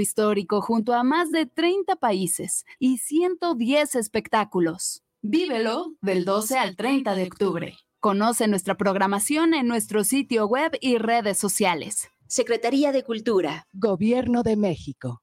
histórico junto a más de 30 países y 110 espectáculos. Vívelo del 12 al 30 de octubre. Conoce nuestra programación en nuestro sitio web y redes sociales. Secretaría de Cultura. Gobierno de México.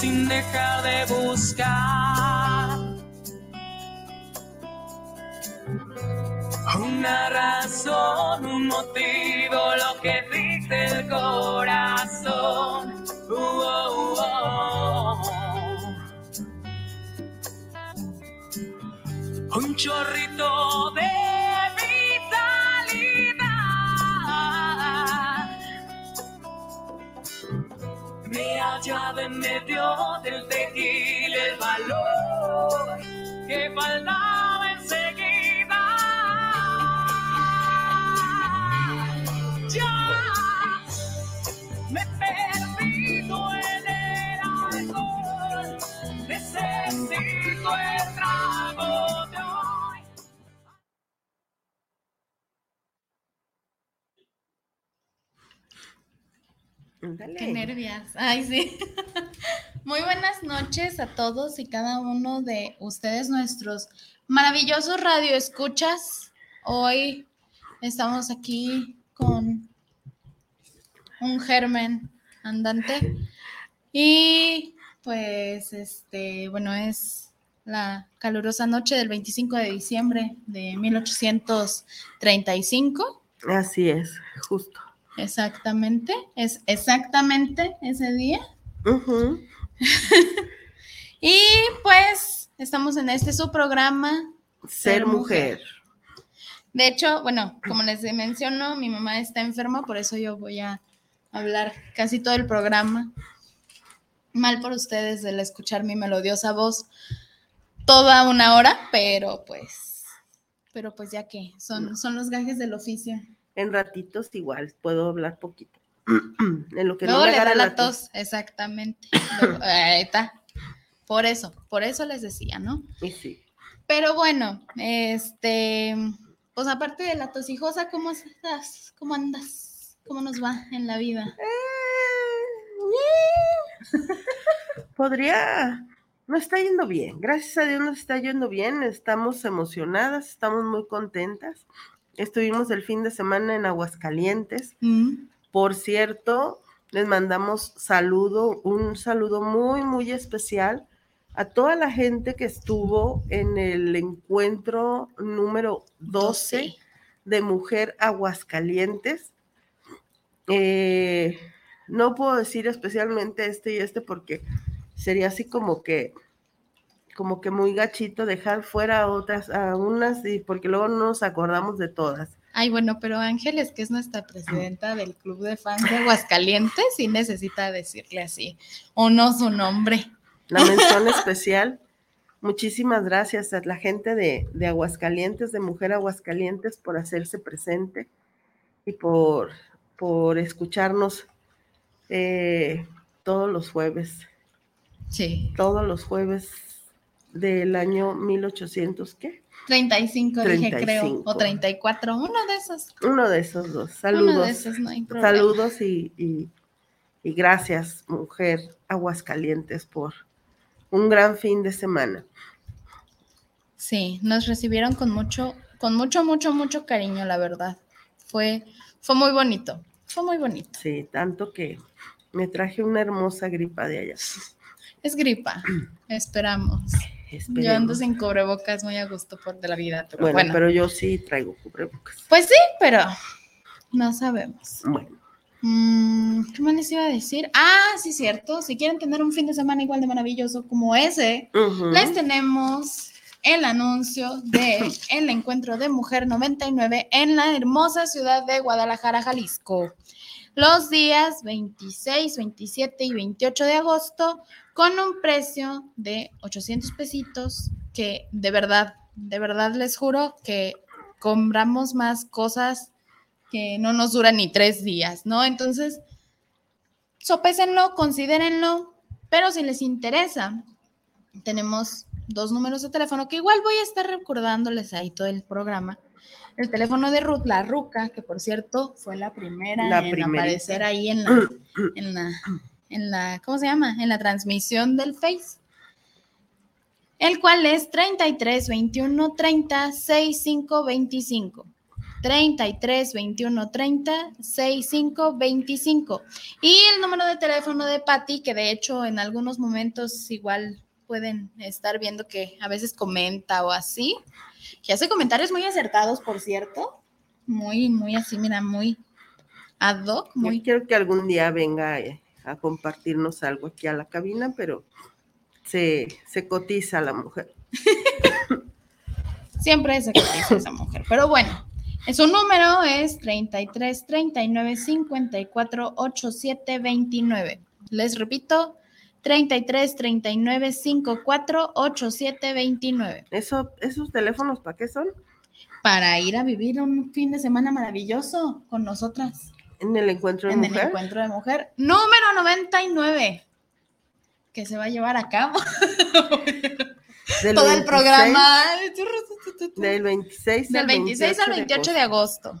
sin dejar de buscar una razón, un motivo, lo que dice el corazón. Uh, oh, oh. Un chorrito de me hallaba en medio del tequila el valor que faltaba enseguida. Ya me en el alcohol, necesito el Qué nervias. Ay, sí. Muy buenas noches a todos y cada uno de ustedes, nuestros maravillosos radioescuchas. Hoy estamos aquí con un germen andante y pues este, bueno, es la calurosa noche del 25 de diciembre de 1835. Así es, justo. Exactamente, es exactamente ese día. Y pues estamos en este su programa. Ser mujer. De hecho, bueno, como les menciono, mi mamá está enferma, por eso yo voy a hablar casi todo el programa. Mal por ustedes el escuchar mi melodiosa voz toda una hora, pero pues, pero pues ya que son, son los gajes del oficio. En ratitos igual puedo hablar poquito. en lo que no Luego me le da la tos. tos, exactamente. Ahí está. Por eso, por eso les decía, ¿no? Y sí. Pero bueno, este, pues aparte de la tosijosa, ¿cómo estás? ¿Cómo andas? ¿Cómo nos va en la vida? Podría, no está yendo bien. Gracias a Dios nos está yendo bien. Estamos emocionadas, estamos muy contentas. Estuvimos el fin de semana en Aguascalientes. Mm, Por cierto, les mandamos saludo, un saludo muy, muy especial a toda la gente que estuvo en el encuentro número 12 12. de Mujer Aguascalientes. Eh, no puedo decir especialmente este y este porque sería así como que como que muy gachito dejar fuera a otras, a unas, y porque luego no nos acordamos de todas. Ay, bueno, pero Ángeles, que es nuestra presidenta del Club de Fans de Aguascalientes, sí necesita decirle así, o no su nombre. La mención especial. Muchísimas gracias a la gente de, de Aguascalientes, de Mujer Aguascalientes, por hacerse presente y por, por escucharnos eh, todos los jueves, Sí. todos los jueves del año 1800, ¿qué? 35, dije, creo, 35. o 34, uno de esos. Uno de esos dos. Uno Saludos. de esos, no hay problema. Saludos y, y- y gracias, Mujer Aguascalientes, por un gran fin de semana. Sí, nos recibieron con mucho, con mucho, mucho, mucho cariño, la verdad. Fue, fue muy bonito, fue muy bonito. Sí, tanto que me traje una hermosa gripa de allá. Es gripa, esperamos. Yo ando Esperemos. sin cubrebocas muy a gusto por de la vida, pero Bueno, bueno. pero yo sí traigo cubrebocas. Pues sí, pero no sabemos. Bueno, Mm, ¿Qué más les iba a decir? Ah, sí, cierto. Si quieren tener un fin de semana igual de maravilloso como ese, les tenemos el anuncio de el encuentro de Mujer 99 en la hermosa ciudad de Guadalajara, Jalisco. Los días 26, 27 y 28 de agosto con un precio de 800 pesitos que de verdad, de verdad les juro que compramos más cosas que no nos duran ni tres días, ¿no? Entonces, sopésenlo, considérenlo, pero si les interesa, tenemos dos números de teléfono que igual voy a estar recordándoles ahí todo el programa. El teléfono de Ruth, la Ruca, que por cierto fue la primera La en primerita. aparecer ahí en la, en la, en la, ¿cómo se llama? En la transmisión del Face. El cual es 33 21 30 65 25. 33 21 30 65 25. Y el número de teléfono de Patty, que de hecho en algunos momentos igual pueden estar viendo que a veces comenta o así, que hace comentarios muy acertados, por cierto. Muy, muy así, mira, muy ad hoc, Yo muy quiero que algún día venga eh, a compartirnos algo aquí a la cabina, pero se, se cotiza la mujer. Siempre se cotiza esa mujer. Pero bueno, su número es 33 39 54 87 29. Les repito, 33 39 54 87 29. Eso, ¿Esos teléfonos para qué son? Para ir a vivir un fin de semana maravilloso con nosotras En el encuentro de en el mujer. encuentro de mujer. Número 99. Que se va a llevar a cabo Del todo el 26 programa. Del 26, Del 26 al 28 de agosto.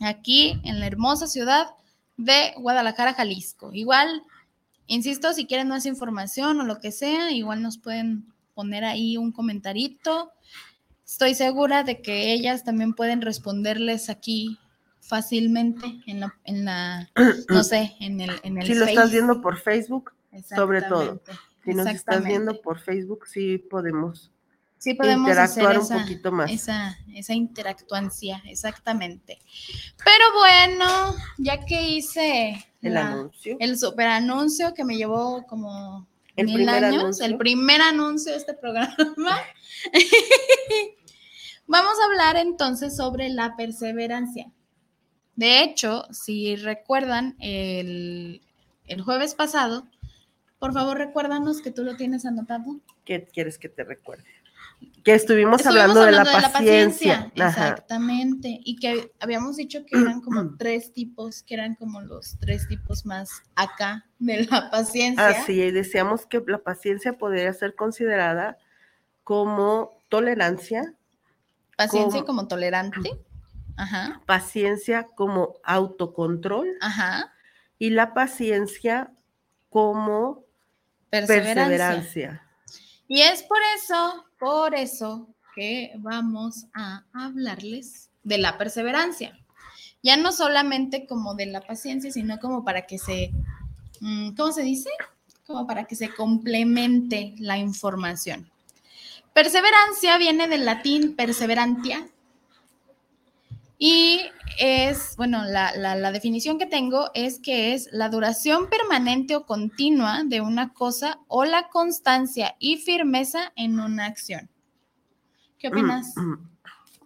Aquí en la hermosa ciudad de Guadalajara, Jalisco. Igual, insisto, si quieren más información o lo que sea, igual nos pueden poner ahí un comentarito. Estoy segura de que ellas también pueden responderles aquí fácilmente en la, en la no sé, en el, en el Si lo estás viendo por Facebook, sobre todo. Si nos estás viendo por Facebook, sí podemos Sí podemos hacer interactuar un esa, poquito más. esa, esa interactuancia, exactamente. Pero bueno, ya que hice el la- anuncio. el super anuncio que me llevó como El mil primer años, anuncio. el primer anuncio de este programa, vamos a hablar entonces sobre la perseverancia. De hecho, si recuerdan el, el jueves pasado, por favor recuérdanos que tú lo tienes anotado. ¿Qué quieres que te recuerde? Que estuvimos, Estuvimos hablando, de, la paciencia. Ajá. Exactamente. Y que habíamos dicho que eran como tres tipos, que eran como los tres tipos más acá de la paciencia. Así, y decíamos que la paciencia podría ser considerada como tolerancia, Paciencia como- como tolerante. Ajá, paciencia como autocontrol ajá. y la paciencia como Perseverancia. perseverancia. Y es por eso, por eso que vamos a hablarles de la perseverancia. Ya no solamente como de la paciencia, sino como para que se, mm, ¿cómo se dice? Como para que se complemente la información. Perseverancia viene del latín perseverantia y es, bueno, la, la- la definición que tengo es que es la duración permanente o continua de una cosa o la constancia y firmeza en una acción. ¿Qué opinas?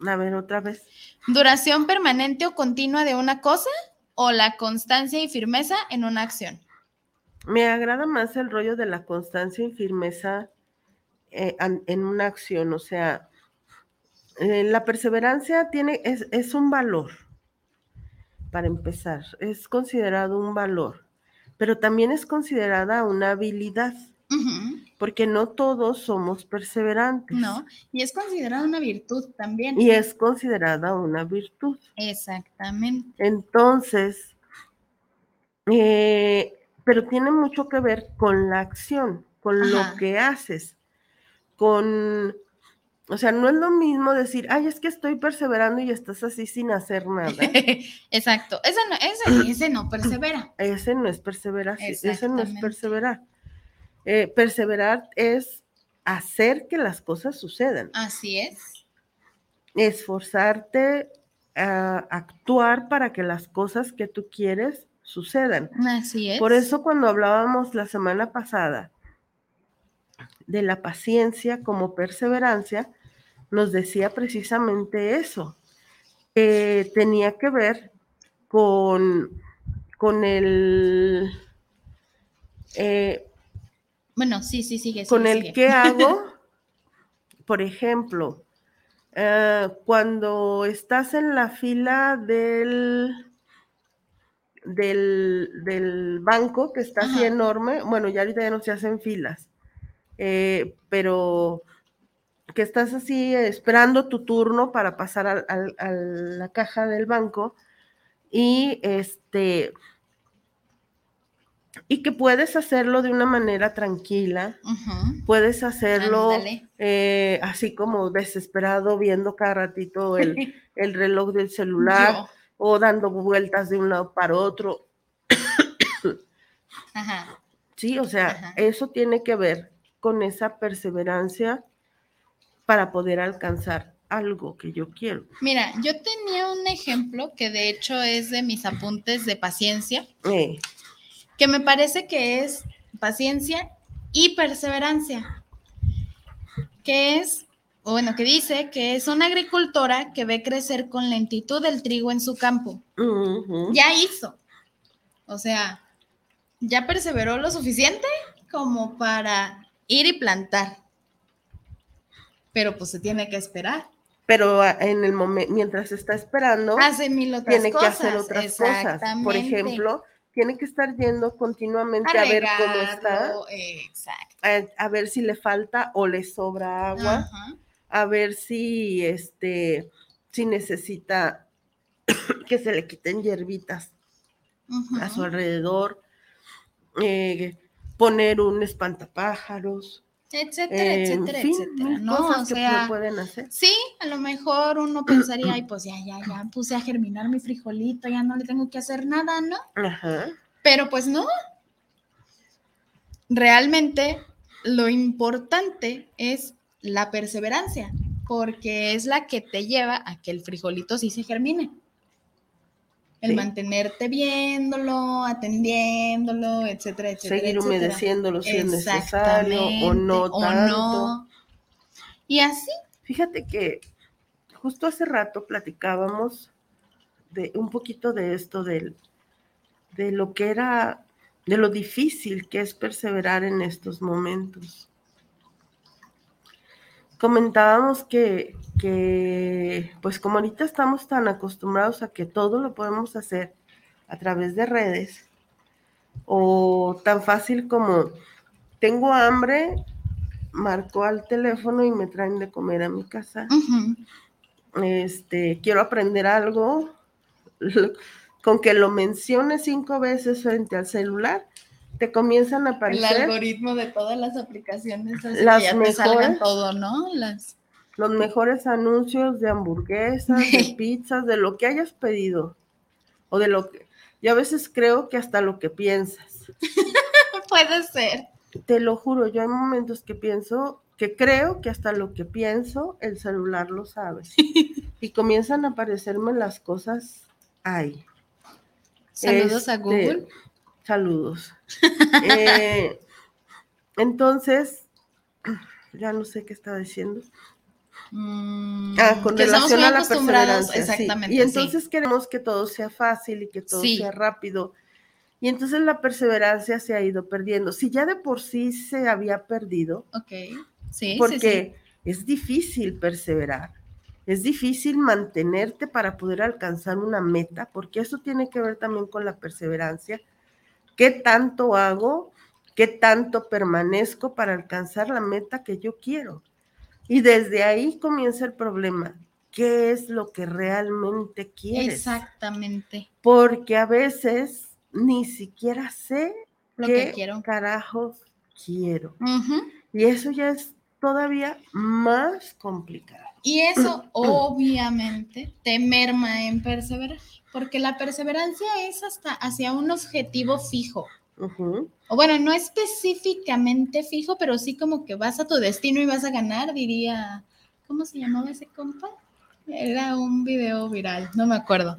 A ver, otra vez. ¿Duración permanente o continua de una cosa o la constancia y firmeza en una acción? Me agrada más el rollo de la constancia y firmeza eh, en una acción, o sea, eh, la perseverancia tiene, es, es un valor, para empezar, es considerado un valor, pero también es considerada una habilidad, porque no todos somos perseverantes. No, y es considerada una virtud también. Y es considerada una virtud. Exactamente. Entonces, eh, pero tiene mucho que ver con la acción, con Ajá. lo que haces, con, o sea, no es lo mismo decir, ay, es que estoy perseverando y estás así sin hacer nada. Exacto. Ese no, ese, ese no persevera. Ese no es perseverar, ese no es perseverar. Eh, perseverar es hacer que las cosas sucedan, Así es. esforzarte a actuar para que las cosas que tú quieres sucedan. Así es. Por eso cuando hablábamos la semana pasada de la paciencia como perseverancia, nos decía precisamente eso, que tenía que ver con, con el... eh, Bueno, sí, sí, sigue. con sigue, el qué hago, por ejemplo, eh, cuando estás en la fila del, del, del banco, que está así enorme, bueno, ya ahorita ya no se hacen filas, eh, pero que estás así esperando tu turno para pasar al- a la caja del banco y este y que puedes hacerlo de una manera tranquila, puedes hacerlo eh, así como desesperado viendo cada ratito el, el reloj del celular Yo. o dando vueltas de un lado para otro. Ajá. Sí, o sea, Ajá. eso tiene que ver con esa perseverancia para poder alcanzar algo que yo quiero. Mira, yo tenía un ejemplo que de hecho es de mis apuntes de paciencia, Eh, que me parece que es paciencia y perseverancia, que es, o bueno, que dice que es una agricultora que ve crecer con lentitud el trigo en su campo. Ya hizo. O sea, ya perseveró lo suficiente como para ir y plantar. Pero pues se tiene que esperar. Pero ah, en el momento, mientras está esperando, Hace mil otras tiene que hacer otras cosas. Por ejemplo, tiene que estar yendo continuamente a, ver cómo está, Exacto. a, a ver si le falta o le sobra agua, a ver si este si necesita que se le quiten hierbitas a su alrededor, eh, poner un espantapájaros, Etcétera, eh, etcétera, en fin, etcétera. No, o sea, se pueden hacer. sí, a lo mejor uno pensaría, ay, pues ya, ya, ya puse a germinar mi frijolito, ya no le tengo que hacer nada, ¿no? Ajá. Pero pues no. Realmente lo importante es la perseverancia, porque es la que te lleva a que el frijolito sí se germine. El Sí. mantenerte viéndolo, atendiéndolo, etcétera, etcétera. Seguir etcétera. humedeciéndolo si es necesario o no o tanto. no. Y así, Fíjate que justo hace rato platicábamos de un poquito de esto del, de lo que era, de lo difícil que es perseverar en estos momentos. Comentábamos que, que, pues como ahorita estamos tan acostumbrados a que todo lo podemos hacer a través de redes, o tan fácil como tengo hambre, marco al teléfono y me traen de comer a mi casa. Este, quiero aprender algo, con que lo menciones cinco veces frente al celular, te comienzan a el aparecer algoritmo de todas las aplicaciones hace Las que ya te salgan mejores. todo, ¿no? Las los mejores anuncios de hamburguesas, de pizzas, de lo que hayas pedido, o de lo que, yo a veces creo que hasta lo que piensas. puede ser. Te lo juro, yo hay momentos que pienso, que creo que hasta lo que pienso, el celular lo sabe. Y comienzan a aparecerme las cosas ahí. Saludos a Este, Google. Saludos. Eh, entonces, ya no sé qué estaba diciendo. Mm, Ah, con que estamos relación muy a la acostumbrados, perseverancia. sí. exactamente. Y sí. entonces queremos que todo sea fácil y que todo Sí. sea rápido. Y entonces la perseverancia se ha ido perdiendo. Si ya de por sí se había perdido, Ok, sí, sí, porque es difícil perseverar. Es difícil mantenerte para poder alcanzar una meta, porque eso tiene que ver también con la perseverancia. ¿Qué tanto hago? ¿Qué tanto permanezco para alcanzar la meta que yo quiero? Y desde ahí comienza el problema. ¿Qué es lo que realmente quieres? Exactamente. Porque a veces ni siquiera sé Lo qué que quiero. carajos quiero. Y eso ya es todavía más complicado. Y eso obviamente te merma en perseverar, porque la perseverancia es hasta hacia un objetivo fijo. O bueno, no específicamente fijo, pero sí como que vas a tu destino y vas a ganar, diría, ¿cómo se llamaba ese compa? Era un video viral, no me acuerdo.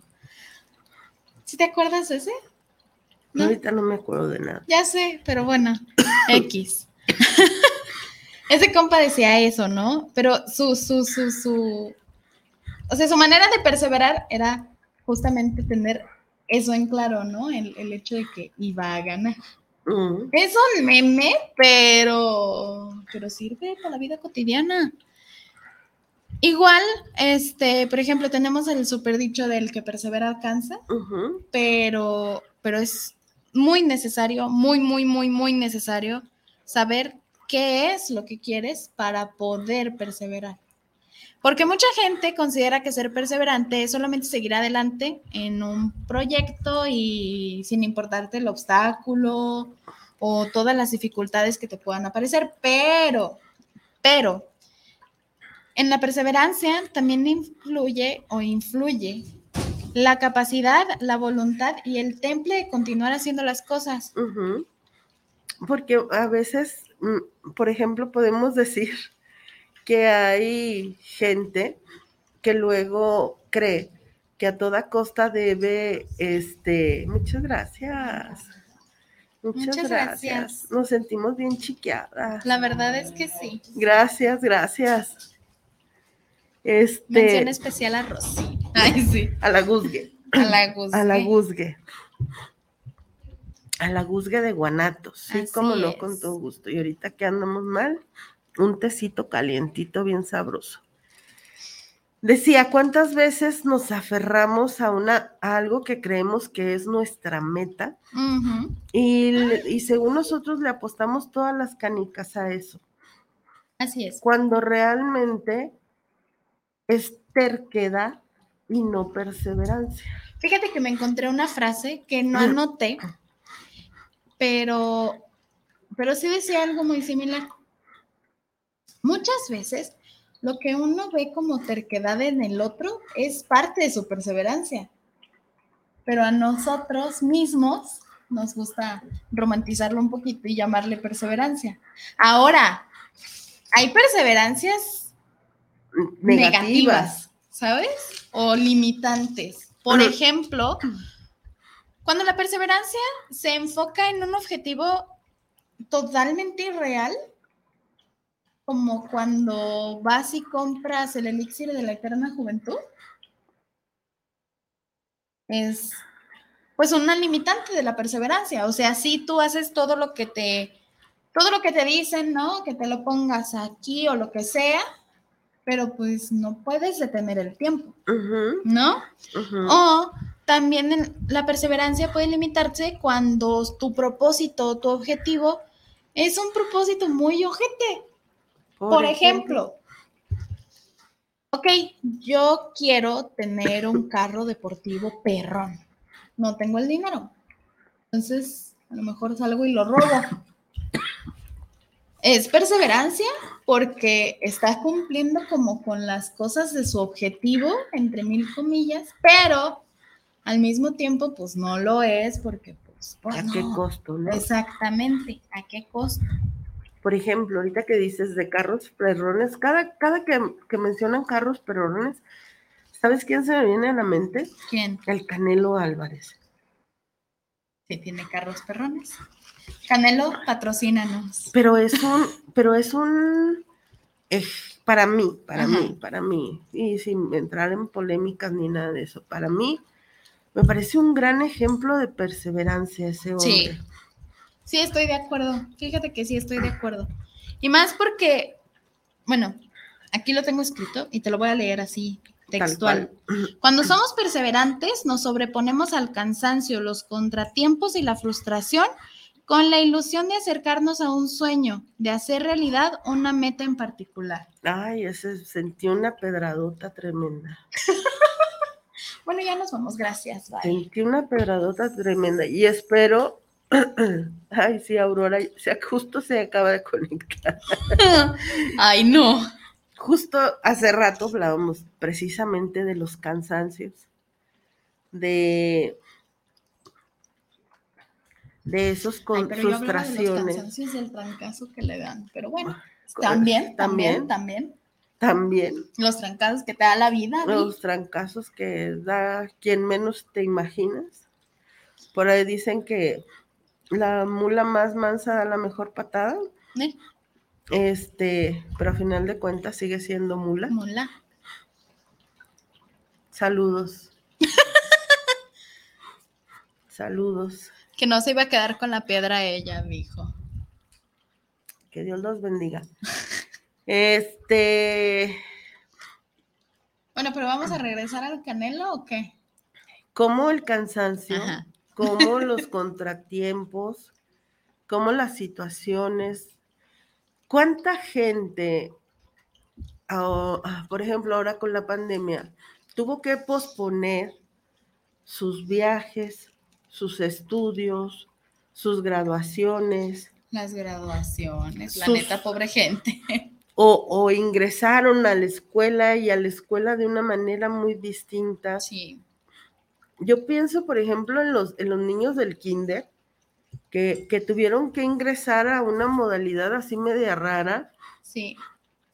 ¿Sí te acuerdas de ese? ¿no? Ahorita no me acuerdo de nada. Ya sé, pero bueno, X. Ese compa decía eso, ¿no? Pero su, su, su, su, o sea, su manera de perseverar era justamente tener eso en claro, ¿no? El, el hecho de que iba a ganar. Es un meme, pero, pero sirve para la vida cotidiana. Igual, este, por ejemplo, tenemos el super dicho del que persevera alcanza, pero, pero es muy necesario, muy, muy, muy, muy necesario saber qué es lo que quieres para poder perseverar. Porque mucha gente considera que ser perseverante es solamente seguir adelante en un proyecto y sin importarte el obstáculo o todas las dificultades que te puedan aparecer, pero, pero, en la perseverancia también influye o influye la capacidad, la voluntad y el temple de continuar haciendo las cosas. Porque a veces, mm, por ejemplo, podemos decir que hay gente que luego cree que a toda costa debe, este, muchas gracias. Muchas, Muchas gracias. gracias. Nos sentimos bien chiqueadas. La verdad es que sí. Gracias, gracias. Este, Mención especial a Rosy. Ay, sí. a la Guzgue. A la Guzgue. A la Guzgue. A la Guzgue de Guanatos. Sí, Así como no, con todo gusto. Y ahorita que andamos mal, un tecito calientito bien sabroso. Decía, ¿cuántas veces nos aferramos a, una, a algo que creemos que es nuestra meta? Y, según nosotros le apostamos todas las canicas a eso. Así es. Cuando realmente es terquedad y no perseverancia. Fíjate que me encontré una frase que no anoté, pero, pero sí decía algo muy similar. Muchas veces lo que uno ve como terquedad en el otro es parte de su perseverancia, pero a nosotros mismos nos gusta romantizarlo un poquito y llamarle perseverancia. Ahora, hay perseverancias negativas, ¿sabes? O limitantes. Por ejemplo, cuando la perseverancia se enfoca en un objetivo totalmente irreal, como cuando vas y compras el elixir de la eterna juventud, es pues una limitante de la perseverancia. O sea, si tú haces todo lo que te, todo lo que te dicen, ¿no? Que te lo pongas aquí o lo que sea, pero pues no puedes detener el tiempo, ¿no? O también en- la perseverancia puede limitarse cuando tu propósito, tu objetivo es un propósito muy ojete. Por ejemplo, ok, yo quiero tener un carro deportivo perrón. No tengo el dinero. Entonces, a lo mejor salgo y lo robo. Es perseverancia porque está cumpliendo como con las cosas de su objetivo, entre mil comillas, pero al mismo tiempo, pues no lo es porque, pues, pues, ¿A qué no. costo, no? Exactamente, ¿a qué costo? Por ejemplo, ahorita que dices de carros perrones, cada, cada que, que mencionan carros perrones, ¿sabes quién se me viene a la mente? ¿Quién? El Canelo Álvarez. Sí, tiene carros perrones. Canelo, patrocínanos. Pero es un, pero es un, eh, para mí, para Ajá. mí, para mí, y sin entrar en polémicas ni nada de eso, para mí, me parece un gran ejemplo de perseverancia ese hombre. Sí. Sí, estoy de acuerdo. Fíjate que sí estoy de acuerdo. Y más porque, bueno, aquí lo tengo escrito y te lo voy a leer así, textual. Cuando somos perseverantes, nos sobreponemos al cansancio, los contratiempos y la frustración con la ilusión de acercarnos a un sueño, de hacer realidad una meta en particular. Ay, ese sentí una pedradota tremenda. Bueno, ya nos vamos, gracias. Bye. Sentí una pedradota tremenda y espero. Ay, sí, Aurora, se, justo se acaba de conectar. Ay, no. Justo hace rato hablábamos precisamente de los cansancios, de, de esos Ay, con pero yo hablaba de los frustraciones. cansancios y el trancazo que le dan. Pero bueno, Co- también, también. también, también. Los trancazos que te da la vida. Vi. los trancazos que da quien menos te imaginas. Por ahí dicen que la mula más mansa da la mejor patada. ¿Eh? Este, pero a final de cuentas sigue siendo mula. Mula. Saludos. Saludos. Que no se iba a quedar con la piedra ella, dijo. Que Dios los bendiga. Este, Bueno, pero vamos a regresar al canelo o qué? como el cansancio, Ajá. Como los contratiempos, como las situaciones. ¿Cuánta gente, ah, por ejemplo, ahora con la pandemia, tuvo que posponer sus viajes, sus estudios, sus graduaciones, Las graduaciones, la neta, pobre gente. o, o ingresaron a la escuela y a la escuela de una manera muy distinta? Sí. Yo pienso, por ejemplo, en los, en los niños del kinder que, que tuvieron que ingresar a una modalidad así media rara. Sí,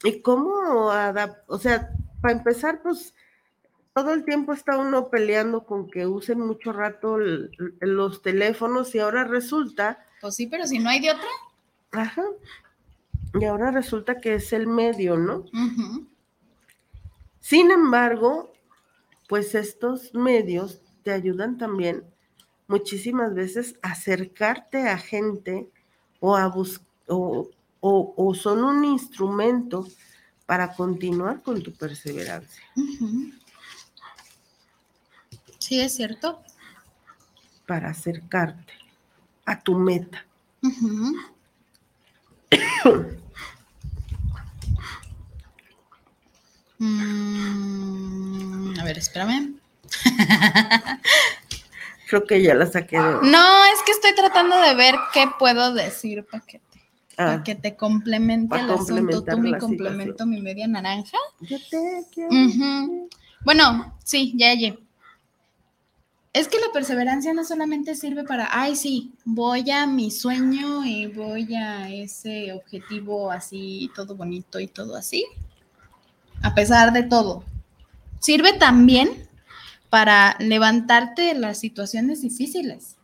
¿Y cómo adap- O sea, para empezar, pues todo el tiempo está uno peleando con que usen mucho rato el- los teléfonos y ahora resulta, pues sí, pero si no hay de otra. ajá, y ahora resulta que es el medio, ¿no? Sin embargo, pues estos medios te ayudan también muchísimas veces a acercarte a gente o a bus- o, o- o son un instrumento para continuar con tu perseverancia. Sí, es cierto. para acercarte a tu meta. Mm, a ver, espérame. Creo que ya la saqué de... No, es que estoy tratando de ver qué puedo decir para que te, Ah, pa' que te complemente el asunto. Tú mi la complemento, mi media naranja. yo te quiero. Ujú. Bueno, sí, ya llegué. Es que la perseverancia no solamente sirve para, ay, sí, voy a mi sueño y voy a ese objetivo así, todo bonito y todo así, a pesar de todo. Sirve también para levantarte de las situaciones difíciles.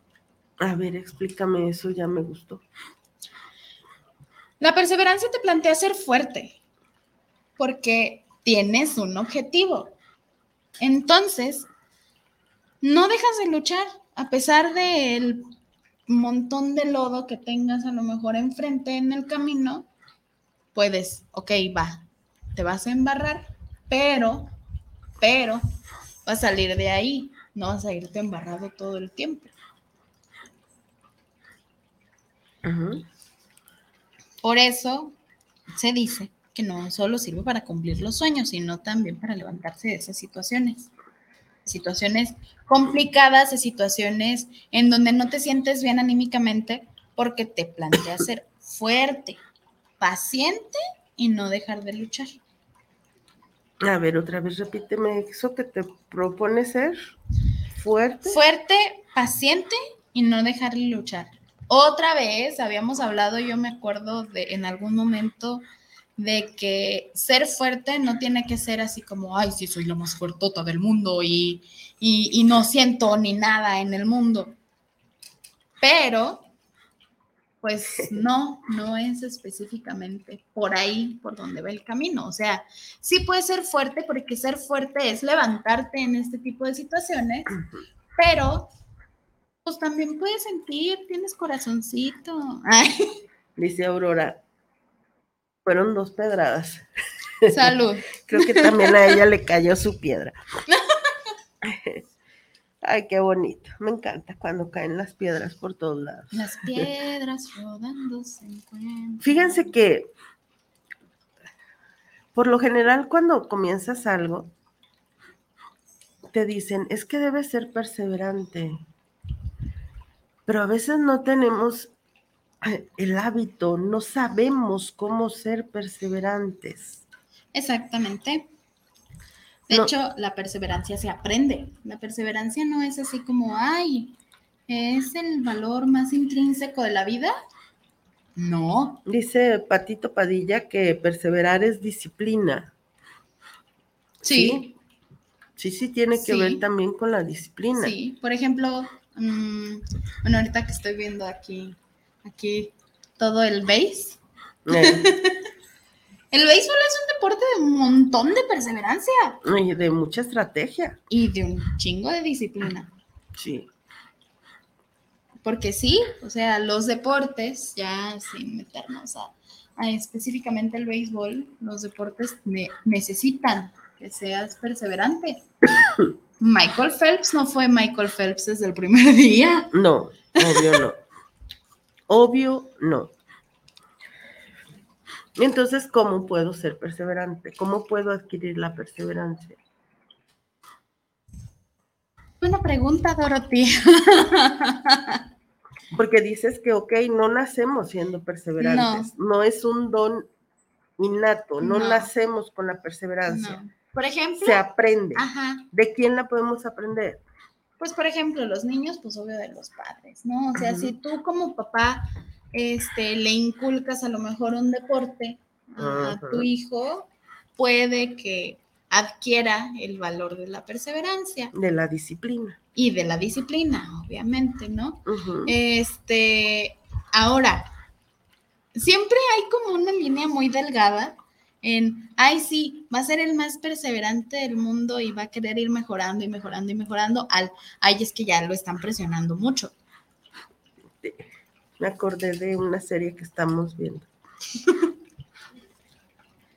A ver, explícame eso, ya me gustó. La perseverancia te plantea ser fuerte porque tienes un objetivo. Entonces, no dejas de luchar a pesar del montón de lodo que tengas a lo mejor enfrente en el camino. Puedes, ok, va, te vas a embarrar, pero, pero vas a salir de ahí, no vas a irte embarrado todo el tiempo. Por eso se dice que no solo sirve para cumplir los sueños, sino también para levantarse de esas situaciones. Situaciones complicadas, de situaciones en donde no te sientes bien anímicamente porque te plantea ser fuerte, paciente y no dejar de luchar. A ver, otra vez repíteme eso que te propone ser fuerte. Fuerte, paciente y no dejar de luchar. Otra vez habíamos hablado, yo me acuerdo de en algún momento de que ser fuerte no tiene que ser así como, ay, sí, soy la más fuertota del mundo y, y, y no siento ni nada en el mundo. Pero, pues no, no es específicamente por ahí por donde va el camino. O sea, sí puede ser fuerte porque ser fuerte es levantarte en este tipo de situaciones, pero pues también puedes sentir, tienes corazoncito. Ay, Dice Aurora. Fueron dos pedradas. salud. Creo que también a ella le cayó su piedra. Ay, qué bonito. Me encanta cuando caen las piedras por todos lados. Las piedras rodando se encuentran. Fíjense que por lo general cuando comienzas algo, te dicen, es que debes ser perseverante. Pero a veces no tenemos eh, el hábito, no sabemos cómo ser perseverantes. Exactamente. De No. hecho, la perseverancia se aprende. La perseverancia no es así como, ay, es el valor más intrínseco de la vida. No, Dice Patito Padilla que perseverar es disciplina. sí, Sí, sí tiene que Sí. ver también con la disciplina. sí. Por ejemplo, Mm, bueno, ahorita que estoy viendo aquí, aquí todo el base. Eh, El béisbol es un deporte de un montón de perseverancia y de mucha estrategia. y de un chingo de disciplina. Sí. Porque sí, o sea, los deportes, ya sin meternos a, a específicamente el béisbol, los deportes ne- necesitan que seas perseverante. Michael Phelps no fue Michael Phelps desde el primer día. No, obvio no. Obvio no. Entonces, ¿cómo puedo ser perseverante? ¿Cómo puedo adquirir la perseverancia? Buena pregunta, Dorothy. Porque dices que, ok, no nacemos siendo perseverantes. No, es un don innato, no, No. nacemos con la perseverancia. No. Por ejemplo, Se aprende. ajá, ¿De quién la podemos aprender? pues por ejemplo, los niños, pues obvio de los padres, ¿no? O sea, si tú como papá este, le inculcas a lo mejor un deporte a, a tu hijo, puede que adquiera el valor de la perseverancia De la disciplina. y de la disciplina, obviamente, ¿no? Este, ahora, siempre hay como una línea muy delgada en, ay, sí, va a ser el más perseverante del mundo y va a querer ir mejorando y mejorando y mejorando, al, ay, es que ya lo están presionando mucho. Me acordé de una serie que estamos viendo.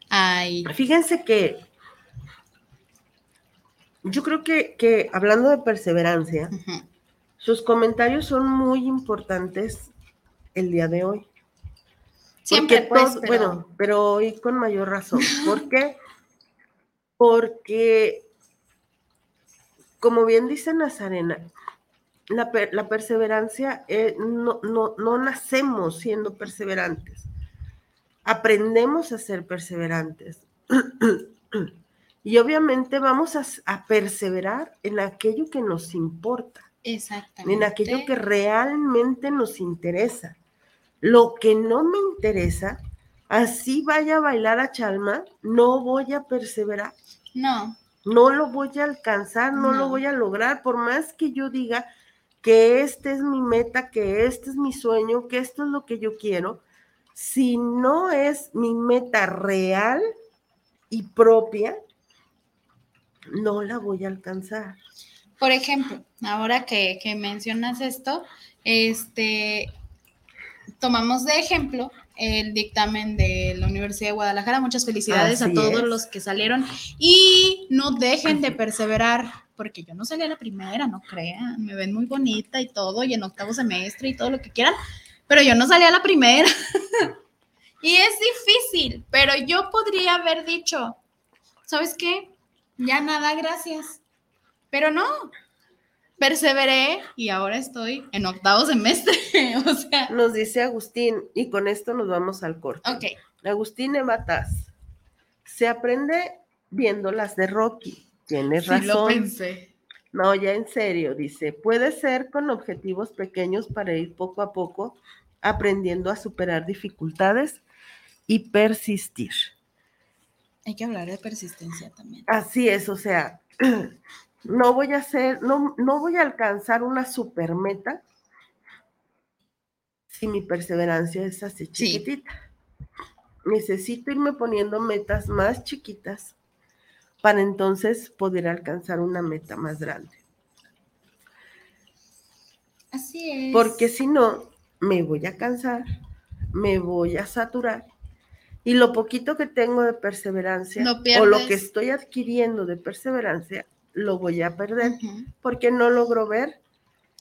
Ay, Fíjense que yo creo que, que hablando de perseverancia, sus comentarios son muy importantes el día de hoy. siempre pues, todo- pero- bueno, pero hoy con mayor razón. ¿Por qué? Porque, como bien dice Nazarena, la, per- la perseverancia, eh, no, no, no nacemos siendo perseverantes. Aprendemos a ser perseverantes. y obviamente vamos a, a perseverar en aquello que nos importa exactamente. en aquello que realmente nos interesa. Lo que no me interesa, así vaya a bailar a Chalma, no voy a perseverar, No, no lo voy a alcanzar, no, lo voy a lograr, por más que yo diga que este es mi meta, que este es mi sueño, que esto es lo que yo quiero, si no es mi meta real y propia, no la voy a alcanzar. Por ejemplo, ahora que, que mencionas esto, este, tomamos de ejemplo el dictamen de la Universidad de Guadalajara. Muchas felicidades Así a todos es. los que salieron y no dejen de perseverar, porque yo no salí a la primera, no crean, me ven muy bonita y todo, y en octavo semestre y todo lo que quieran, pero yo no salí a la primera. y es difícil, pero yo podría haber dicho, ¿sabes qué? Ya nada, gracias. Pero no, perseveré y ahora estoy en octavo semestre. o sea, Nos dice Agustín, y con esto nos vamos al corte. ok. Agustín Evatas, se aprende viendo las de Rocky. Tienes Sí lo razón. pensé. no, ya en serio, dice, puede ser con objetivos pequeños para ir poco a poco aprendiendo a superar dificultades y persistir. Hay que hablar de persistencia también. Así es, o sea, no voy a hacer, no, no voy a alcanzar una super meta si mi perseverancia es así Sí. chiquitita. Necesito irme poniendo metas más chiquitas para entonces poder alcanzar una meta más grande. Así es. Porque si no, me voy a cansar, me voy a saturar. Y lo poquito que tengo de perseverancia Lo o lo que estoy adquiriendo de perseverancia, lo voy a perder porque no logro ver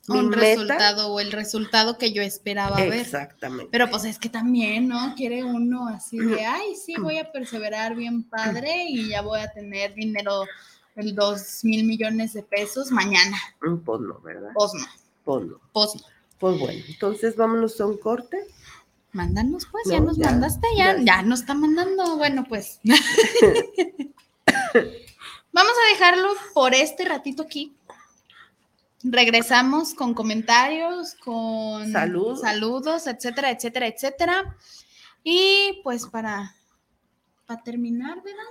mi un meta. resultado o el resultado que yo esperaba ver. Exactamente. Pero pues es que también, ¿no? Quiere uno así de, ay, sí, voy a perseverar bien padre y ya voy a tener dinero, el dos mil millones de pesos mañana. Mm, Pues no, ¿verdad? Pues no, Pues no. pues no. Pues bueno, entonces vámonos a un corte. Mándanos, pues, No, ya nos ya, mandaste, ya, ya. ya nos está mandando. Bueno, pues. Vamos a dejarlo por este ratito aquí. Regresamos con comentarios, con Saludos. saludos, etcétera, etcétera, etcétera. Y pues para, para terminar, ¿verdad?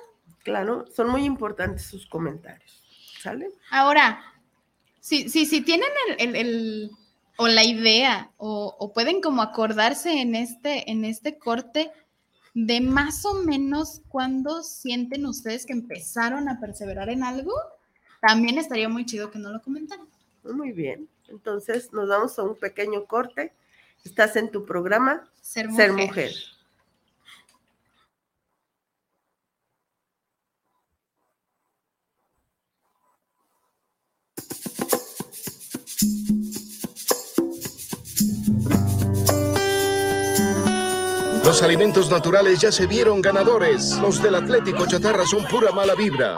Claro, son muy importantes sus comentarios. ¿Sale? Ahora, Sí, sí, sí, tienen el, el- el- o la idea, o, o pueden como acordarse en este, en este corte de más o menos cuándo sienten ustedes que empezaron a perseverar en algo, también estaría muy chido que no lo comentaran. Muy bien. Entonces nos vamos a un pequeño corte. Estás en tu programa Ser Ser mujer. Mujer. Los alimentos naturales ya se vieron ganadores. Los del Atlético Chatarra son pura mala vibra.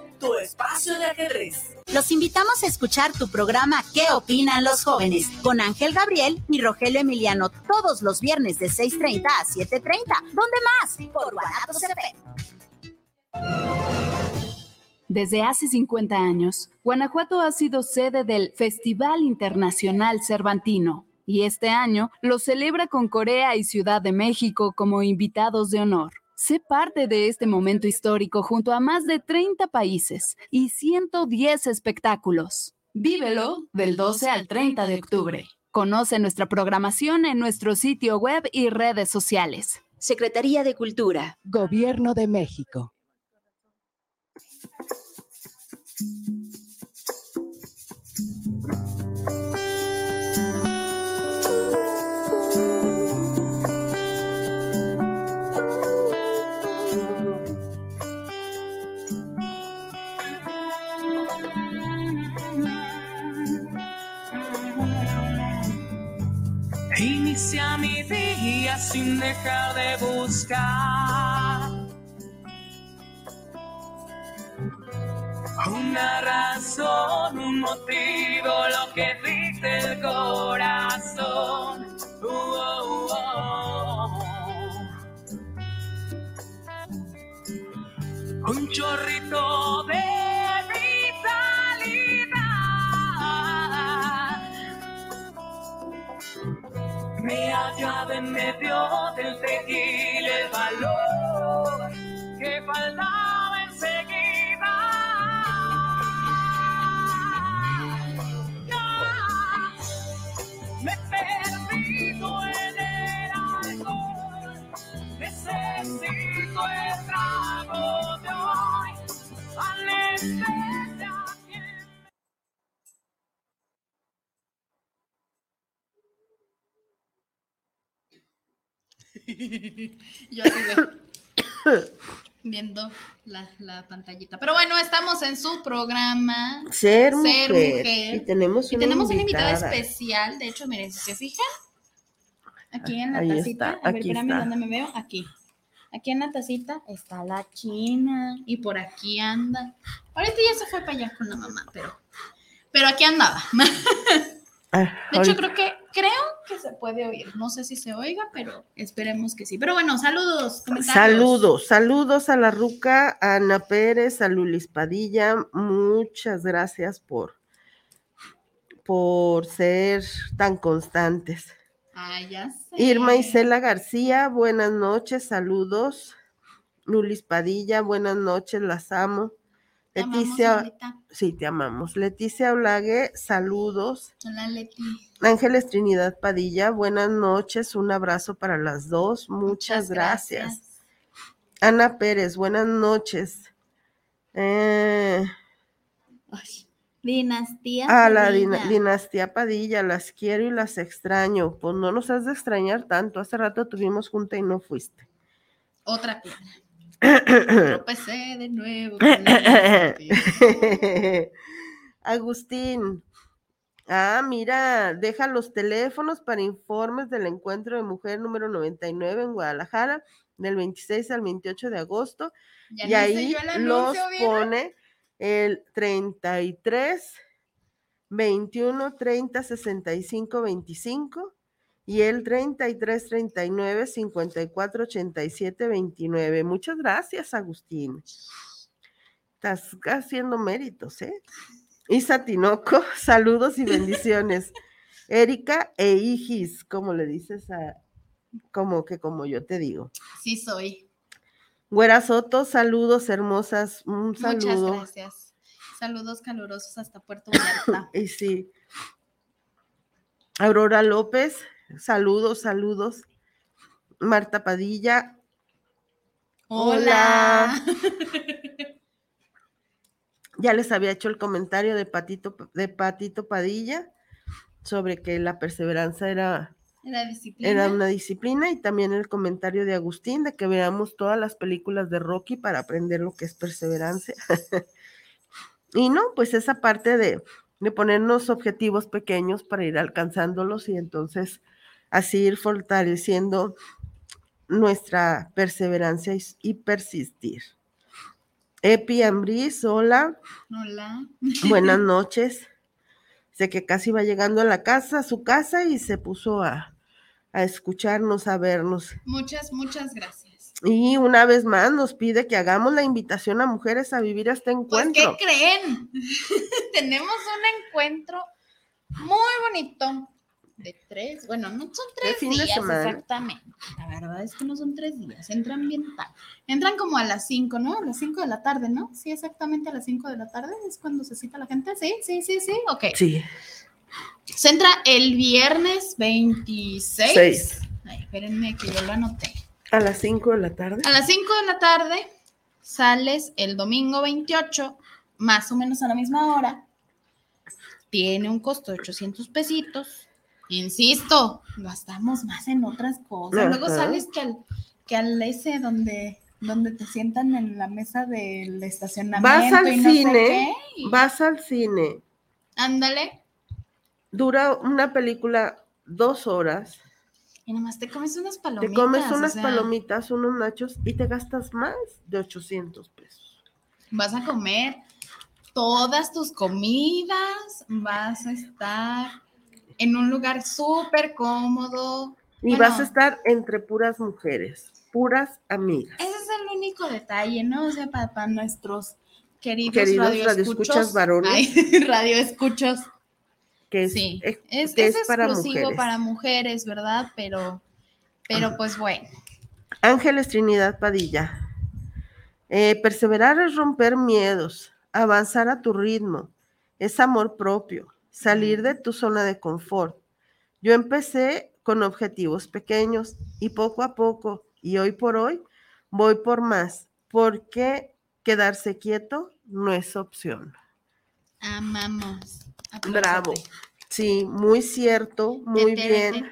tu espacio de ajedrez. Los invitamos a escuchar tu programa ¿Qué opinan los jóvenes? con Ángel Gabriel y Rogelio Emiliano todos los viernes de 6.30 a 7.30. ¿Dónde más? Por Guanatos FM. Desde hace 50 años, Guanajuato ha sido sede del Festival Internacional Cervantino y este año lo celebra con Corea y Ciudad de México como invitados de honor. Sé parte de este momento histórico junto a más de 30 países y 110 espectáculos. Vívelo del 12 al 30 de octubre. Conoce nuestra programación en nuestro sitio web y redes sociales. Secretaría de Cultura. Gobierno de México. sin dejar de buscar una razón, un motivo, lo que dice el corazón. Uh. Oh, uh oh. Un chorrito de me hallaba en medio del tequila el valor que faltaba Yo así de- viendo la, la pantallita. Pero bueno, estamos en su programa. Ser mujer. mujer. Y tenemos Y una tenemos una invitada especial. De hecho, miren, si se fijan, aquí en la Ahí tacita, está, a ver, aquí espérame. ¿dónde me veo? Aquí. Aquí en la tacita está la china y por aquí anda. Ahorita ya se fue para allá con la mamá, pero, pero aquí andaba. Ah, De hecho, ahorita- creo que, creo que se puede oír. No sé si se oiga, pero esperemos que sí. Pero bueno, saludos. comentarios. Saludos, saludos a la Ruca, a Ana Pérez, a Lulis Padilla. Muchas gracias por, por ser tan constantes. Ah, ya sé. Irma Isela García, buenas noches, saludos. Lulis Padilla, buenas noches, las amo. Te Leticia, sí, te amamos. Leticia Olague, saludos. Hola, Leti. Ángeles Trinidad Padilla, buenas noches, un abrazo para las dos, muchas, gracias. Ana Pérez, buenas noches. Eh, Dinastía. a la Padilla. dina- dinastía Padilla, las quiero y las extraño. Pues no nos has de extrañar tanto. Hace rato tuvimos junta y no fuiste. Otra piedra. Tropecé de nuevo. Agustín. Ah, mira, deja los teléfonos para informes del encuentro de mujer número 99 en Guadalajara, del 26 al 28 de agosto. Ya y no ahí el los anuncio, ¿vieron? pone el 33, 21, 30, 65, 25 y el 33, 39, 54, 87, 29. Muchas gracias, Agustín. Estás haciendo méritos, ¿eh? Isa Tinoco, saludos y bendiciones. Erika e Igis, como le dices a, como que como yo te digo. Sí, soy. Güera Soto, saludos hermosas, un Muchas saludo. gracias. Saludos calurosos hasta Puerto Vallarta. Y sí. Aurora López, saludos, saludos. Marta Padilla. Hola. Ya les había hecho el comentario de Patito, de Patito Padilla sobre que la perseverancia era, Era una disciplina y también el comentario de Agustín de que veamos todas las películas de Rocky para aprender lo que es perseverancia. y no, pues esa parte de, de ponernos objetivos pequeños para ir alcanzándolos y entonces así ir fortaleciendo nuestra perseverancia y, y persistir. Epi Ambris, hola. Hola. Buenas noches. Sé que casi va llegando a la casa, a su casa, y se puso a, a escucharnos, a vernos. Muchas, muchas gracias. Y una vez más nos pide que hagamos la invitación a mujeres a vivir este Pues, encuentro. ¿qué creen? Tenemos un encuentro muy bonito de tres, bueno, no son tres días exactamente. La verdad es que no son tres días, entran bien tarde. Entran como a las cinco, ¿no? A las cinco de la tarde, ¿no? Sí, exactamente a las cinco de la tarde es cuando se cita la gente. Sí, sí, sí, sí, ok. Sí. Se entra el viernes 26. Seis. Ay, espérenme que yo lo anoté. A las 5 de la tarde. A las 5 de la tarde sales el domingo 28, más o menos a la misma hora. Tiene un costo de 800 pesitos. Insisto, gastamos más en otras cosas. Luego sales que al, que al ese donde, donde te sientan en la mesa del estacionamiento. Vas al y no sé cine, qué, y- vas al cine. Ándale. Dura una película dos horas. Y nomás te comes unas Te palomitas. comes o unas sea, palomitas, unos nachos y te gastas más de 800 pesos. Vas a comer todas tus comidas, vas a estar en un lugar súper cómodo. Y Bueno, vas a estar entre puras mujeres, puras amigas. Ese es el único detalle, ¿no? O sea, para, nuestros queridos, Queridos radioescuchos. radioescuchas varones. Ay, radioescuchos. Que es, Sí, Es, que es es para exclusivo mujeres. para mujeres, ¿verdad? Pero, pero pues bueno. Ángeles Trinidad Padilla. Eh, perseverar es romper miedos, avanzar a tu ritmo, es amor propio, salir de tu zona de confort. Yo empecé con objetivos pequeños y poco a poco, y hoy por hoy, voy por más, porque quedarse quieto no es opción. Amamos. Bravo. Sí, muy cierto, muy bien.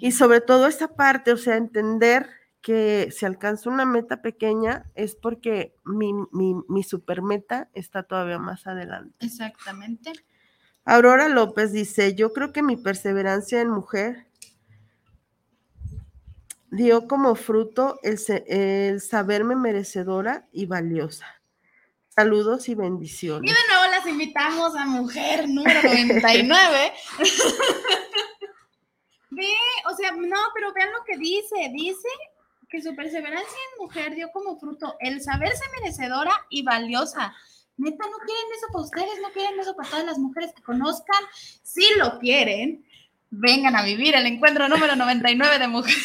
Y sobre todo esta parte, o sea, entender que si alcanzo una meta pequeña es porque mi, mi, mi super meta está todavía más adelante. Exactamente. Aurora López dice, yo creo que mi perseverancia en mujer dio como fruto el, el saberme merecedora y valiosa. Saludos y Y bendiciones. de nuevo las invitamos a mujer número 99. Ve, o sea, no, pero vean lo que dice. Dice que su perseverancia en mujer dio como fruto el saberse merecedora y valiosa. Neta, no quieren eso para ustedes, no quieren eso para todas las mujeres que conozcan. Si lo quieren, vengan a vivir el encuentro número 99 de mujeres.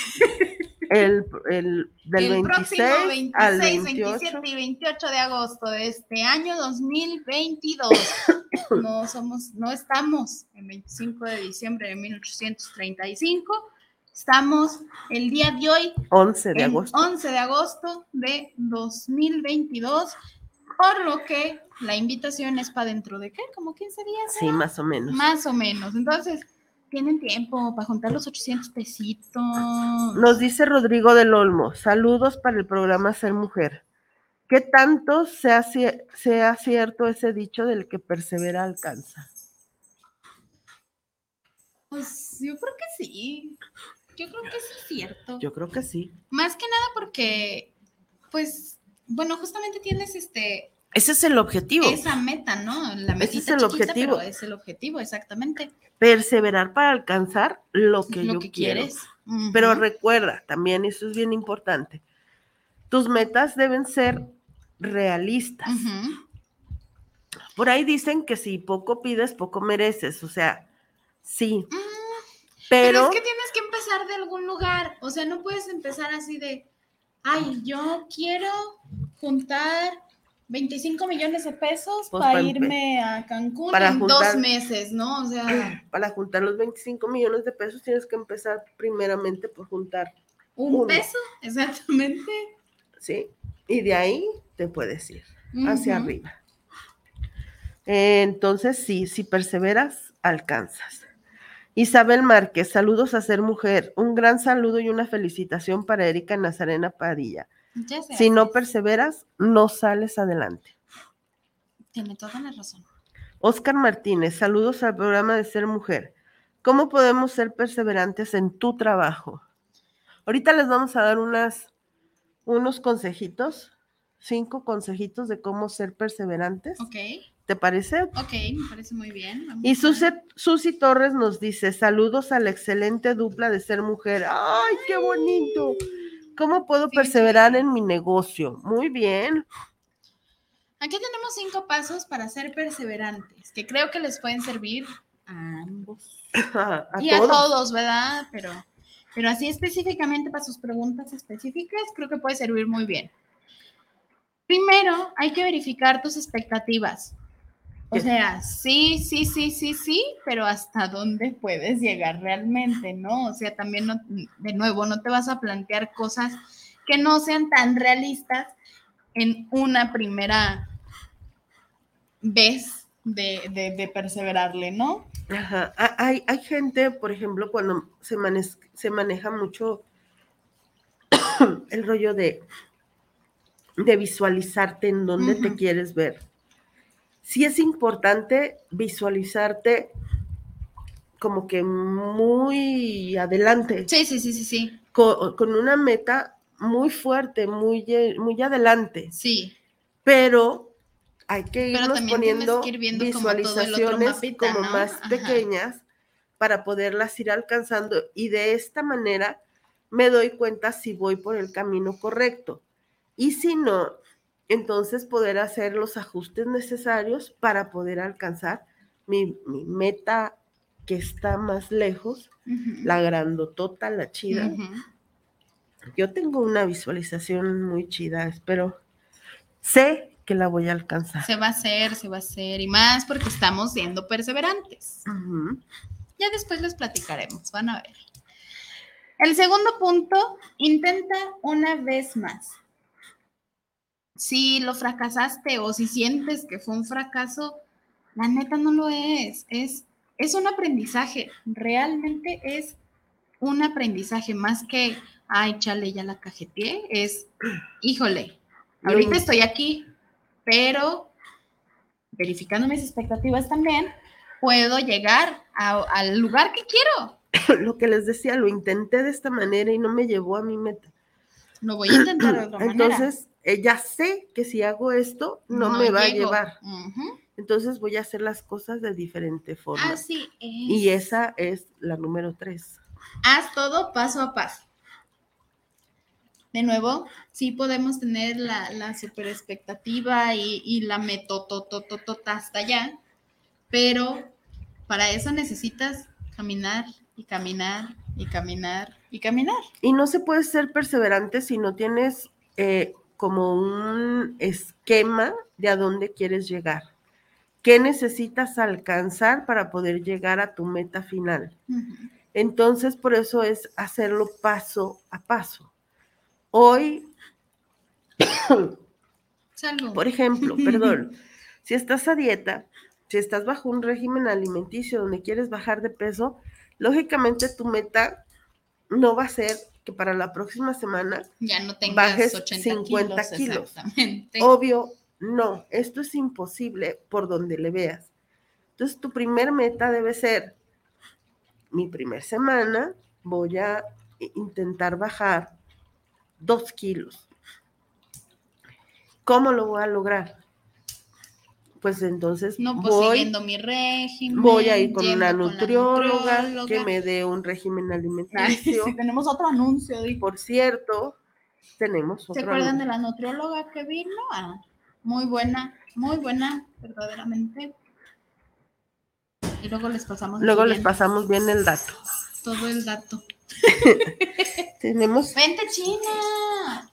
El, el del el 26 próximo 26, al 28. 27 y 28 de agosto de este año 2022. No somos, no estamos en 25 de diciembre de 1835. Estamos el día de hoy, 11 de agosto. 11 de agosto de 2022, por lo que la invitación es para dentro de qué, como 15 días. Sí, ¿no? más o menos. Más o menos. Entonces, tienen tiempo para juntar los 800 pesitos. Nos dice Rodrigo del Olmo, saludos para el programa Ser Mujer. ¿Qué tanto sea, sea cierto ese dicho del que persevera alcanza? Pues yo creo que sí. Yo creo que sí es cierto. Yo creo que sí. Más que nada porque, pues, bueno, justamente tienes este Ese es el objetivo. esa meta, ¿no? La Ese es el chiquita, objetivo. pero es el objetivo, exactamente. Perseverar para alcanzar lo que Lo yo que quiero. quieres. Pero Ujú. recuerda, también eso es bien importante. Tus metas deben ser realistas. Por ahí dicen que si poco pides, poco mereces. O sea, sí. Pero, Pero, es que tienes que empezar de algún lugar. O sea, no puedes empezar así de, ay, yo quiero juntar 25 millones de pesos Pues, para irme a Cancún para en juntar- dos meses, ¿no? O sea, para juntar los 25 millones de pesos tienes que empezar primeramente por juntar, un Uno. peso, exactamente. ¿sí? Y de ahí te puedes ir hacia arriba. Entonces, sí, si perseveras, alcanzas. Isabel Márquez, saludos a ser mujer. Un gran saludo y una felicitación para Erika Nazarena Padilla. Si no perseveras, no sales adelante. tiene toda la razón. Oscar Martínez, saludos al programa de Ser Mujer. ¿Cómo podemos ser perseverantes en tu trabajo? Ahorita les vamos a dar unas, unos consejitos, cinco consejitos de cómo ser perseverantes. Ok, ¿Te parece? ok, me parece muy bien. Vamos Y Susi, Susi Torres nos dice, saludos a la excelente dupla de Ser Mujer. ¡Ay, qué bonito! ¿Cómo puedo Sí, perseverar sí. en mi negocio? Muy bien. Aquí tenemos cinco pasos para ser perseverantes, que creo que les pueden servir a ambos. A y todos. a todos, ¿verdad? Pero, pero así específicamente para sus preguntas específicas, creo que puede servir muy bien. Primero, hay que verificar tus expectativas. O sea, sí, sí, sí, sí, sí, pero hasta dónde puedes llegar realmente, ¿no? O sea, también, no, de nuevo, no te vas a plantear cosas que no sean tan realistas en una primera vez de, de, de perseverarle, ¿no? Ajá. Ha- Hay, hay gente, por ejemplo, cuando se, manes- se maneja mucho el rollo de, de visualizarte en dónde te quieres ver. Sí es importante visualizarte como que muy adelante, Sí, sí, sí, sí, sí. co- con, una meta muy fuerte, muy, muy adelante. Sí. Pero hay que irnos poniendo que ir viendo como visualizaciones mapita, como ¿no? más Ajá. pequeñas para poderlas ir alcanzando y de esta manera me doy cuenta si voy por el camino correcto. Y si no, entonces poder hacer los ajustes necesarios para poder alcanzar mi, mi meta que está más lejos, Ujú. la grandotota, la chida. Yo tengo una visualización muy chida, espero. Sé que la voy a alcanzar. Se va a hacer, se va a hacer, y más porque estamos siendo perseverantes. Ya después les platicaremos, van a ver. El segundo punto, intenta una vez más. Si lo fracasaste o si sientes que fue un fracaso, la neta no lo es. Es, es un aprendizaje. Realmente es un aprendizaje más que, ay, chale, ya la cajeteé. Es, híjole, ahorita estoy aquí, pero verificando mis expectativas también, puedo llegar a- al lugar que quiero. Lo que les decía, lo intenté de esta manera y no me llevó a mi meta. Lo voy a intentar de otra manera. Entonces, eh, ya sé que si hago esto, no, me va llego. a llevar. Entonces voy a hacer las cosas de diferente forma. Así es. Y esa es la número tres. Haz todo paso a paso. De nuevo, sí podemos tener la, la super expectativa y, y la metotototota hasta allá, pero para eso necesitas caminar y caminar y caminar y caminar. Y no se puede ser perseverante si no tienes eh, como un esquema de a dónde quieres llegar. ¿Qué necesitas alcanzar para poder llegar a tu meta final? Entonces, por eso es hacerlo paso a paso. Hoy, Salud. por ejemplo, perdón, si estás a dieta, si estás bajo un régimen alimenticio donde quieres bajar de peso, lógicamente tu meta no va a ser que para la próxima semana Ya no tengas bajes 80 50 kilos. kilos. Exactamente. Obvio, no, esto es imposible por donde le veas. Entonces, tu primer meta debe ser, mi primer semana voy a intentar bajar dos kilos. ¿Cómo lo voy a lograr? Pues entonces No, pues voy, siguiendo mi régimen. voy a ir con una con nutrióloga, que me dé un régimen alimenticio. sí, tenemos otro anuncio. di. Por cierto, tenemos ¿Se otro acuerdan de la nutrióloga que vino? Ah, muy buena, muy buena, verdaderamente. Y luego les pasamos. Luego les bien pasamos bien el dato. todo el dato. Tenemos ¡Vente, China!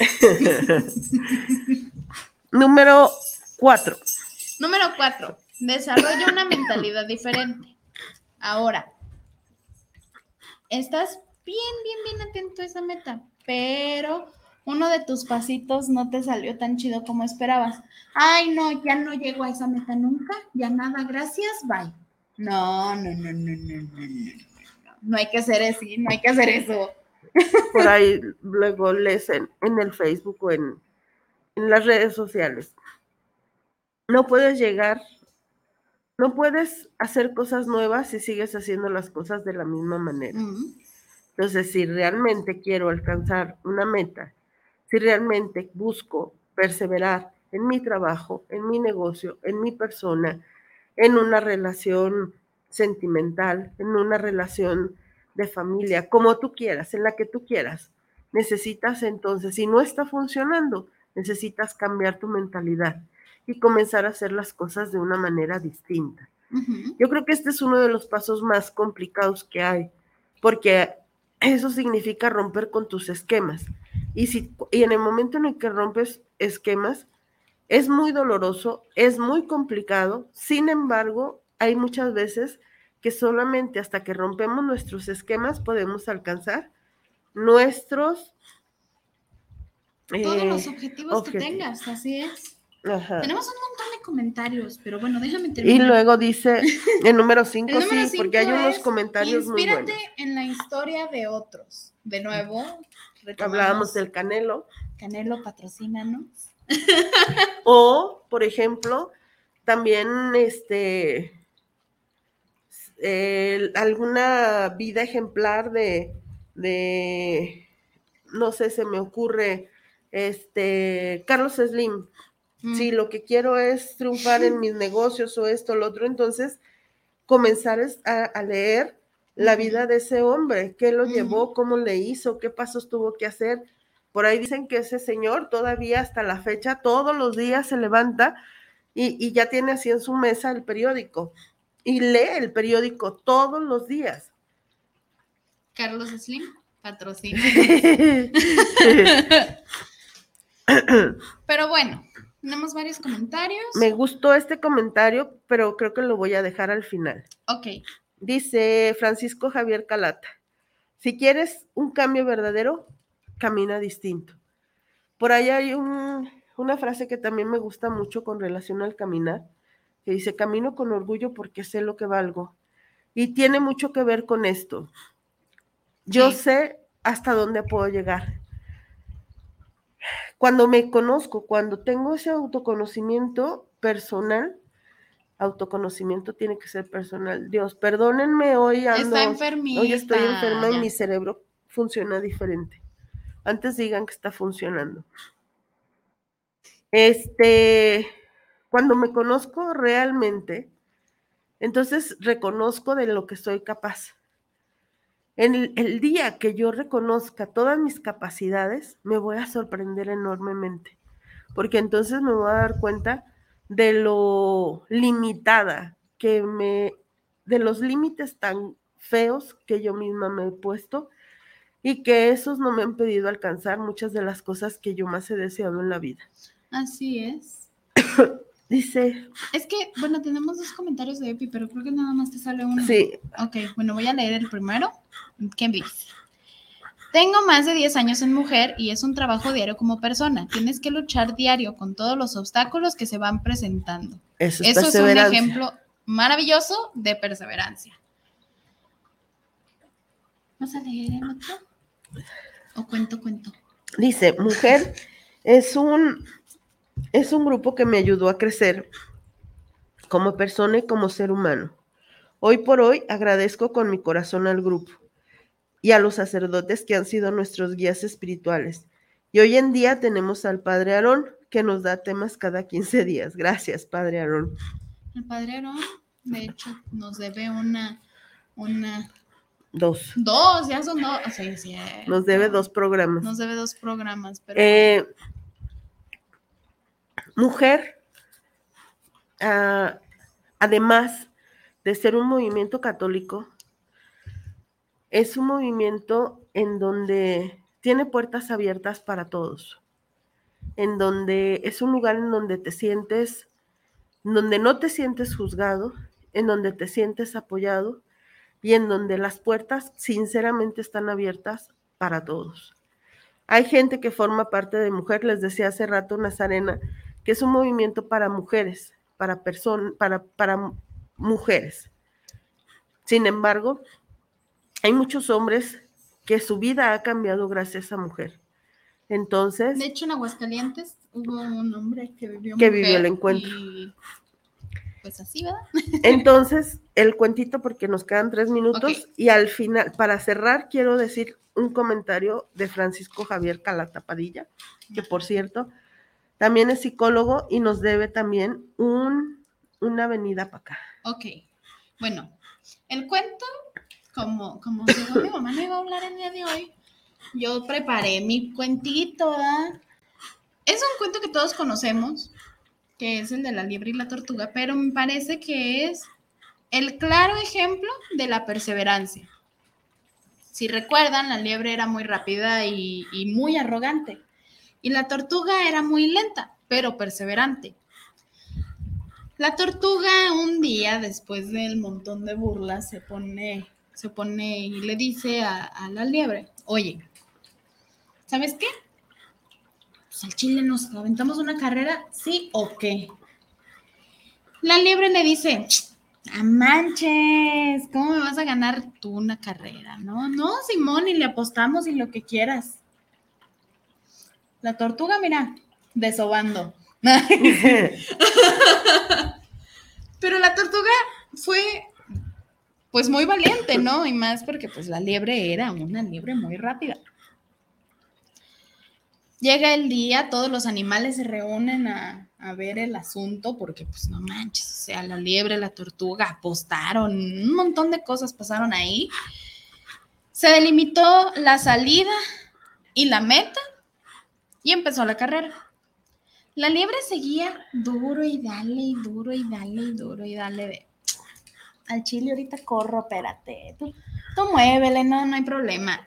Número cuatro. Número cuatro. Desarrolla una mentalidad diferente. Ahora, estás bien, bien, bien atento a esa meta, pero uno de tus pasitos no te salió tan chido como esperabas. Ay, no, ya no llego a esa meta nunca, ya nada, gracias, bye. No, no, no, no, no, no, no. No hay que hacer eso, no hay que hacer eso. Por ahí luego lees en, en el Facebook o en en las redes sociales. No puedes llegar, no puedes hacer cosas nuevas si sigues haciendo las cosas de la misma manera. Entonces, si realmente quiero alcanzar una meta, si realmente busco perseverar en mi trabajo, en mi negocio, en mi persona, en una relación sentimental, en una relación de familia, como tú quieras, en la que tú quieras, necesitas entonces, si no está funcionando, necesitas cambiar tu mentalidad y comenzar a hacer las cosas de una manera distinta. Yo creo que este es uno de los pasos más complicados que hay, porque eso significa romper con tus esquemas. Y, si, y en el momento en el que rompes esquemas, es muy doloroso, es muy complicado, sin embargo, hay muchas veces que solamente hasta que rompemos nuestros esquemas podemos alcanzar nuestros... Todos eh, los objetivos, que tengas, así es. ajá. Tenemos un montón de comentarios, pero bueno, déjame Y terminar. luego dice, el número 5, El número sí, porque hay cinco unos comentarios muy Inspírate buenos. en la historia de otros. De nuevo, Hablábamos del canelo. Canelo, patrocínanos. O, por ejemplo, también este alguna vida ejemplar de, de, no sé, se me ocurre, este, Carlos Slim, Mm. Si lo que quiero es triunfar en mis negocios o esto, lo otro, entonces comenzar a, a leer la vida de ese hombre, qué lo llevó, cómo le hizo, qué pasos tuvo que hacer. Por ahí dicen que ese señor todavía hasta la fecha, todos los días se levanta y, y ya tiene así en su mesa el periódico y lee el periódico todos los días. Carlos Slim, patrocina. Pero bueno, tenemos varios comentarios. Me gustó este comentario, pero creo que lo voy a dejar al final. Ok, Dice Francisco Javier Calata, si quieres un cambio verdadero, camina distinto. Por ahí hay un- una frase que también me gusta mucho con relación al caminar, que dice, camino con orgullo porque sé lo que valgo. Y tiene mucho que ver con esto. Yo Sí. sé hasta dónde puedo llegar. Cuando me conozco, cuando tengo ese autoconocimiento personal, autoconocimiento tiene que ser personal. Dios, perdónenme, hoy ando, hoy estoy enferma y mi cerebro funciona diferente. Antes digan que está funcionando. Este, cuando me conozco realmente, entonces reconozco de lo que soy capaz. En el, el día que yo reconozca todas mis capacidades, me voy a sorprender enormemente, porque entonces me voy a dar cuenta de lo limitada que me, de los límites tan feos que yo misma me he puesto y que esos no me han pedido alcanzar muchas de las cosas que yo más he deseado en la vida. Así es. Dice, Es que, bueno, tenemos dos comentarios de Epi, pero creo que nada más te sale uno. sí, Ok, bueno, voy a leer el primero. ¿Qué dice? Tengo más de 10 años en mujer y es un trabajo diario como persona. Tienes que luchar diario con todos los obstáculos que se van presentando. eso es Eso es un ejemplo maravilloso de perseverancia. ¿Vas a leer el otro? ¿O cuento, cuento? Dice, mujer es un, es un grupo que me ayudó a crecer como persona y como ser humano. Hoy por hoy agradezco con mi corazón al grupo y a los sacerdotes que han sido nuestros guías espirituales. Y hoy en día tenemos al Padre Aarón que nos da temas cada 15 días. Gracias, Padre Aarón. El padre Aarón, de hecho, nos debe una, una, Dos. dos, ya son dos. Sí, sí, eh, Nos debe dos programas. Nos debe dos programas, pero Eh, mujer, ah, además de ser un movimiento católico, es un movimiento en donde tiene puertas abiertas para todos, en donde es un lugar en donde te sientes, en donde no te sientes juzgado, en donde te sientes apoyado y en donde las puertas sinceramente están abiertas para todos. Hay gente que forma parte de mujer, les decía hace rato Nazarena, que es un movimiento para mujeres, para personas, para, para mu- mujeres. Sin embargo, hay muchos hombres que su vida ha cambiado gracias a mujer. Entonces, de hecho en Aguascalientes hubo un hombre que vivió Que mujer vivió el encuentro. y, pues así, ¿verdad? entonces, el cuentito, porque nos quedan tres minutos, y al final, para cerrar, quiero decir un comentario de Francisco Javier Calata Padilla, que por cierto, también es psicólogo y nos debe también un, una venida para acá. Ok, bueno, el cuento, como, como según mi mamá no iba a hablar el día de hoy, yo preparé mi cuentito. Es un cuento que todos conocemos, que es el de la liebre y la tortuga, pero me parece que es el claro ejemplo de la perseverancia. Si recuerdan, la liebre era muy rápida y muy arrogante, y la tortuga era muy lenta, pero perseverante. La tortuga un día, después del montón de burlas, se pone, se pone y le dice a, a la liebre, oye, ¿sabes qué? Pues al chile nos aventamos una carrera, ¿sí o qué? La liebre le dice, ¡Ah, manches! ¿Cómo me vas a ganar tú una carrera? No, no, Simón, y le apostamos y lo que quieras. La tortuga, mira, desobando. Pero la tortuga fue, pues, muy valiente, ¿no? Y más porque, pues, la liebre era una liebre muy rápida. Llega el día, todos los animales se reúnen a, a ver el asunto porque pues no manches, o sea, la liebre, la tortuga apostaron, un montón de cosas pasaron ahí. Se delimitó la salida y la meta y empezó la carrera. La liebre seguía duro y dale y duro y dale y duro y dale de al chile ahorita corro, espérate, tú, tú muévele, no, no hay problema.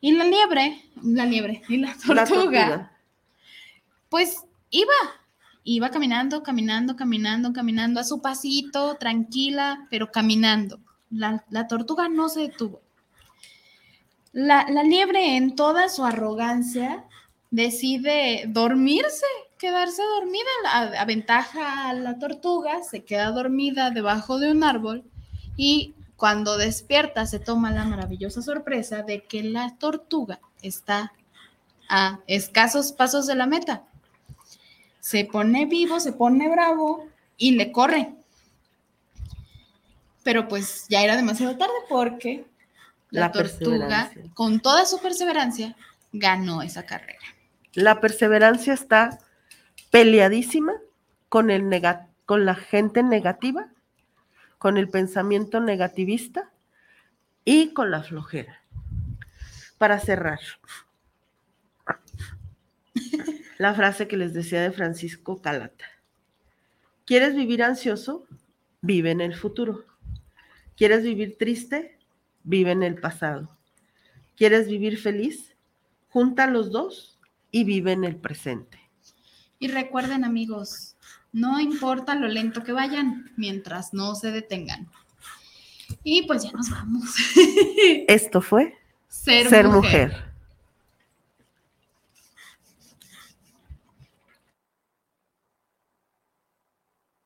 Y la liebre, la liebre, y la tortuga, La tortuga. pues iba, iba caminando, caminando, caminando, caminando a su pasito, tranquila, pero caminando. La, la tortuga no se detuvo. La, la liebre en toda su arrogancia decide dormirse, quedarse dormida, a- aventaja a la tortuga, se queda dormida debajo de un árbol y cuando despierta se toma la maravillosa sorpresa de que la tortuga está a escasos pasos de la meta. Se pone vivo, se pone bravo y le corre. Pero pues ya era demasiado tarde porque la, La tortuga, con toda su perseverancia, ganó esa carrera. La perseverancia está peleadísima con, el con la gente negativa, con el pensamiento negativista y con la flojera. Para cerrar, la frase que les decía de Francisco Calata. ¿Quieres vivir ansioso? Vive en el futuro. ¿Quieres vivir triste? Vive en el pasado. ¿Quieres vivir feliz? Junta los dos y vive en el presente. Y recuerden amigos, no importa lo lento que vayan, mientras no se detengan. Y pues ya nos vamos. Esto fue Ser, Ser mujer. mujer.